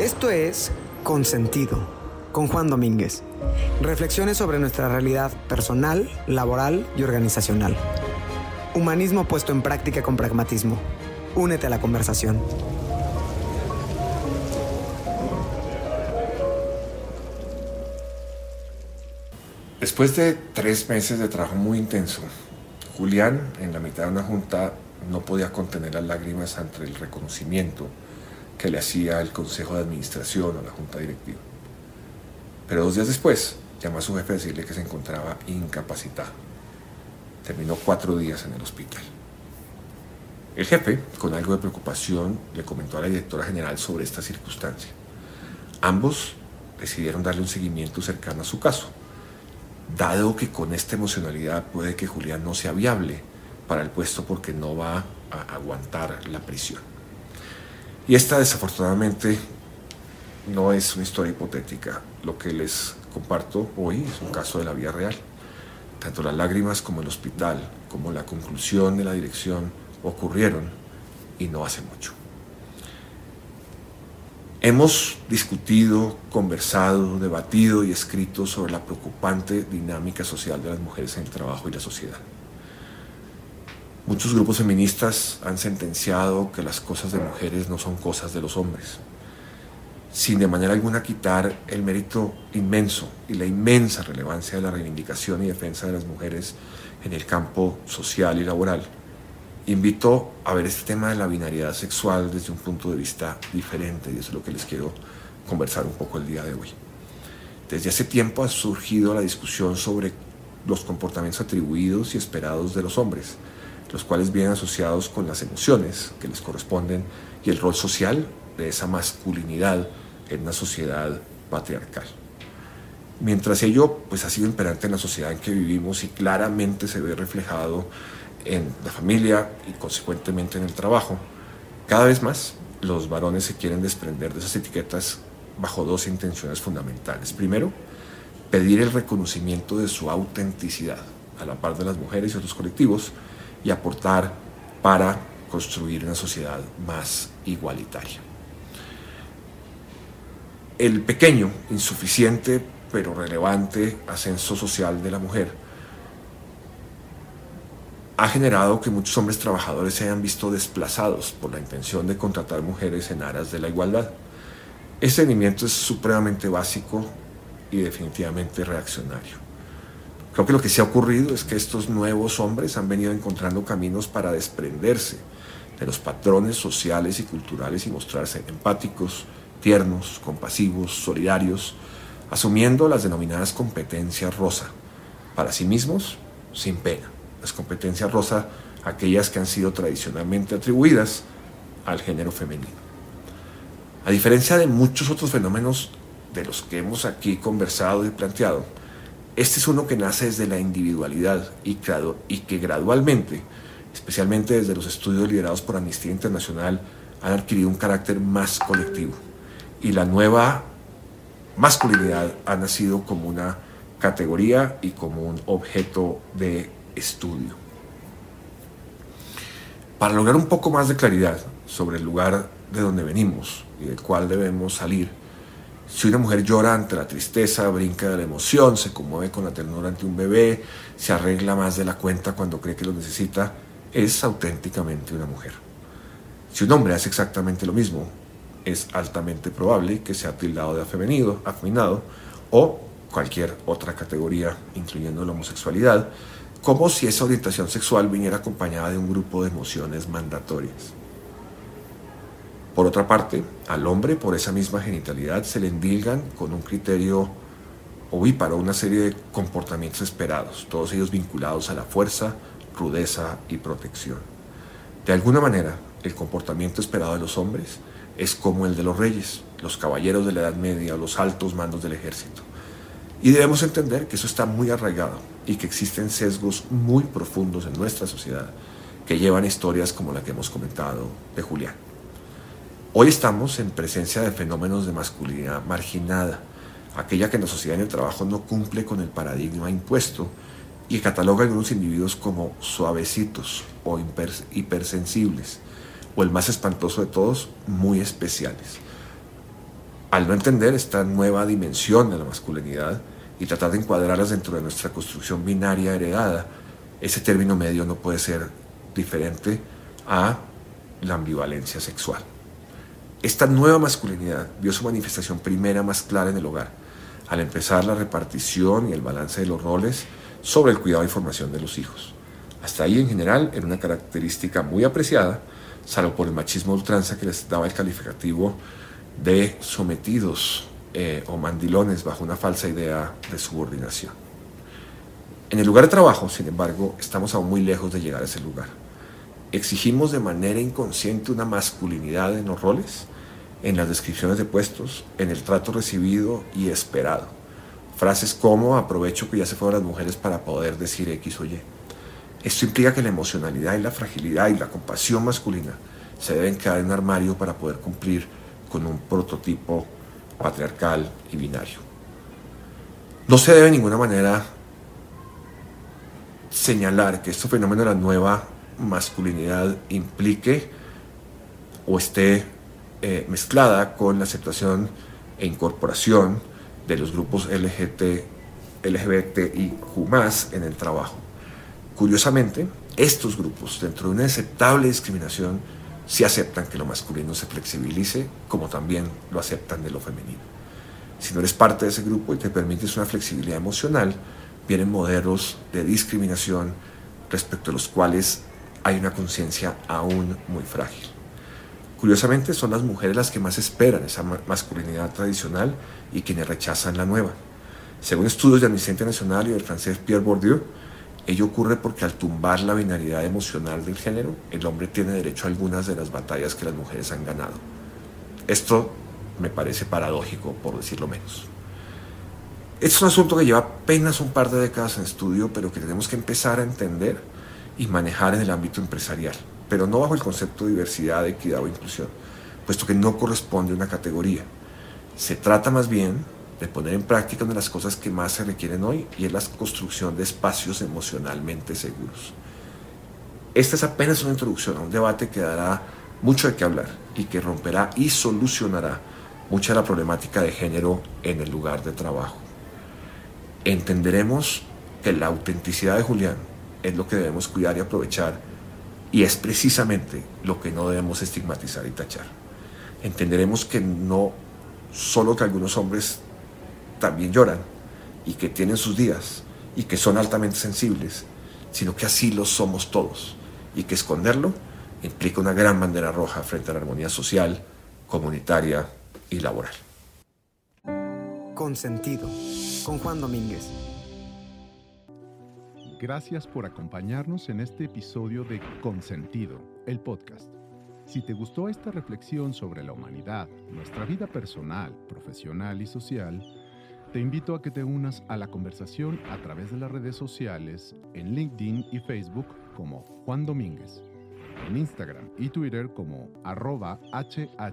Esto es Consentido, con Juan Domínguez. Reflexiones sobre nuestra realidad personal, laboral y organizacional. Humanismo puesto en práctica con pragmatismo. Únete a la conversación. Después de tres meses de trabajo muy intenso, Julián, en la mitad de una junta, no podía contener las lágrimas ante el reconocimiento que le hacía el Consejo de Administración o la Junta Directiva. Pero dos días después, llamó a su jefe a decirle que se encontraba incapacitado. Terminó cuatro días en el hospital. El jefe, con algo de preocupación, le comentó a la directora general sobre esta circunstancia. Ambos decidieron darle un seguimiento cercano a su caso, dado que con esta emocionalidad puede que Julián no sea viable para el puesto porque no va a aguantar la prisión. Y esta desafortunadamente no es una historia hipotética. Lo que les comparto hoy es un caso de la vida real. Tanto las lágrimas como el hospital, como la conclusión de la dirección ocurrieron y no hace mucho. Hemos discutido, conversado, debatido y escrito sobre la preocupante dinámica social de las mujeres en el trabajo y la sociedad. Muchos grupos feministas han sentenciado que las cosas de mujeres no son cosas de los hombres, sin de manera alguna quitar el mérito inmenso y la inmensa relevancia de la reivindicación y defensa de las mujeres en el campo social y laboral. Invito a ver este tema de la binariedad sexual desde un punto de vista diferente y eso es lo que les quiero conversar un poco el día de hoy. Desde hace tiempo ha surgido la discusión sobre los comportamientos atribuidos y esperados de los hombres los cuales vienen asociados con las emociones que les corresponden y el rol social de esa masculinidad en una sociedad patriarcal. Mientras ello pues, ha sido imperante en la sociedad en que vivimos y claramente se ve reflejado en la familia y consecuentemente en el trabajo, cada vez más los varones se quieren desprender de esas etiquetas bajo dos intenciones fundamentales. Primero, pedir el reconocimiento de su autenticidad a la par de las mujeres y otros colectivos, y aportar para construir una sociedad más igualitaria. El pequeño, insuficiente, pero relevante ascenso social de la mujer ha generado que muchos hombres trabajadores se hayan visto desplazados por la intención de contratar mujeres en aras de la igualdad. Este seguimiento es supremamente básico y definitivamente reaccionario. Creo que lo que se ha ocurrido es que estos nuevos hombres han venido encontrando caminos para desprenderse de los patrones sociales y culturales y mostrarse empáticos, tiernos, compasivos, solidarios, asumiendo las denominadas competencias rosa, para sí mismos sin pena. Las competencias rosa, aquellas que han sido tradicionalmente atribuidas al género femenino. A diferencia de muchos otros fenómenos de los que hemos aquí conversado y planteado, este es uno que nace desde la individualidad y, que gradualmente, especialmente desde los estudios liderados por Amnistía Internacional, han adquirido un carácter más colectivo. Y la nueva masculinidad ha nacido como una categoría y como un objeto de estudio. Para lograr un poco más de claridad sobre el lugar de donde venimos y del cual debemos salir, si una mujer llora ante la tristeza, brinca de la emoción, se conmueve con la ternura ante un bebé, se arregla más de la cuenta cuando cree que lo necesita, es auténticamente una mujer. Si un hombre hace exactamente lo mismo, es altamente probable que sea tildado de afeminado, afeminado o cualquier otra categoría, incluyendo la homosexualidad, como si esa orientación sexual viniera acompañada de un grupo de emociones mandatorias. Por otra parte, al hombre por esa misma genitalidad se le endilgan con un criterio ovíparo una serie de comportamientos esperados, todos ellos vinculados a la fuerza, rudeza y protección. De alguna manera, el comportamiento esperado de los hombres es como el de los reyes, los caballeros de la Edad Media, los altos mandos del ejército. Y debemos entender que eso está muy arraigado y que existen sesgos muy profundos en nuestra sociedad que llevan historias como la que hemos comentado de Julián. Hoy estamos en presencia de fenómenos de masculinidad marginada, aquella que en la sociedad en el trabajo no cumple con el paradigma impuesto y cataloga a algunos individuos como suavecitos o hipersensibles, o el más espantoso de todos, muy especiales. Al no entender esta nueva dimensión de la masculinidad y tratar de encuadrarlas dentro de nuestra construcción binaria heredada, ese término medio no puede ser diferente a la ambivalencia sexual. Esta nueva masculinidad vio su manifestación primera más clara en el hogar, al empezar la repartición y el balance de los roles sobre el cuidado y formación de los hijos. Hasta ahí en general era una característica muy apreciada, salvo por el machismo ultranza que les daba el calificativo de sometidos eh, o mandilones bajo una falsa idea de subordinación. En el lugar de trabajo, sin embargo, estamos aún muy lejos de llegar a ese lugar. Exigimos de manera inconsciente una masculinidad en los roles, en las descripciones de puestos, en el trato recibido y esperado. Frases como aprovecho que ya se fueron las mujeres para poder decir X o Y. Esto implica que la emocionalidad y la fragilidad y la compasión masculina se deben quedar en armario para poder cumplir con un prototipo patriarcal y binario. No se debe de ninguna manera señalar que este fenómeno de la nueva masculinidad implique o esté eh, mezclada con la aceptación e incorporación de los grupos LGBT, LGBTIQ en el trabajo. Curiosamente, estos grupos, dentro de una aceptable discriminación, sí aceptan que lo masculino se flexibilice, como también lo aceptan de lo femenino. Si no eres parte de ese grupo y te permites una flexibilidad emocional, vienen modelos de discriminación respecto a los cuales hay una conciencia aún muy frágil. Curiosamente son las mujeres las que más esperan esa masculinidad tradicional y quienes rechazan la nueva. Según estudios de Amnistía Internacional y del francés Pierre Bourdieu, ello ocurre porque al tumbar la binaridad emocional del género, el hombre tiene derecho a algunas de las batallas que las mujeres han ganado. Esto me parece paradójico, por decirlo menos. Es un asunto que lleva apenas un par de décadas en estudio, pero que tenemos que empezar a entender y manejar en el ámbito empresarial, pero no bajo el concepto de diversidad, equidad o inclusión, puesto que no corresponde a una categoría. Se trata más bien de poner en práctica una de las cosas que más se requieren hoy y es la construcción de espacios emocionalmente seguros. Esta es apenas una introducción a un debate que dará mucho de qué hablar y que romperá y solucionará mucha de la problemática de género en el lugar de trabajo entenderemos que la autenticidad de Julián es lo que debemos cuidar y aprovechar y es precisamente lo que no debemos estigmatizar y tachar. Entenderemos que no solo que algunos hombres también lloran y que tienen sus días y que son altamente sensibles, sino que así lo somos todos y que esconderlo implica una gran bandera roja frente a la armonía social, comunitaria y laboral. Consentido con Juan Domínguez. Gracias por acompañarnos en este episodio de Consentido, el podcast. Si te gustó esta reflexión sobre la humanidad, nuestra vida personal, profesional y social, te invito a que te unas a la conversación a través de las redes sociales en LinkedIn y Facebook como Juan Domínguez, en Instagram y Twitter como arroba hh-juan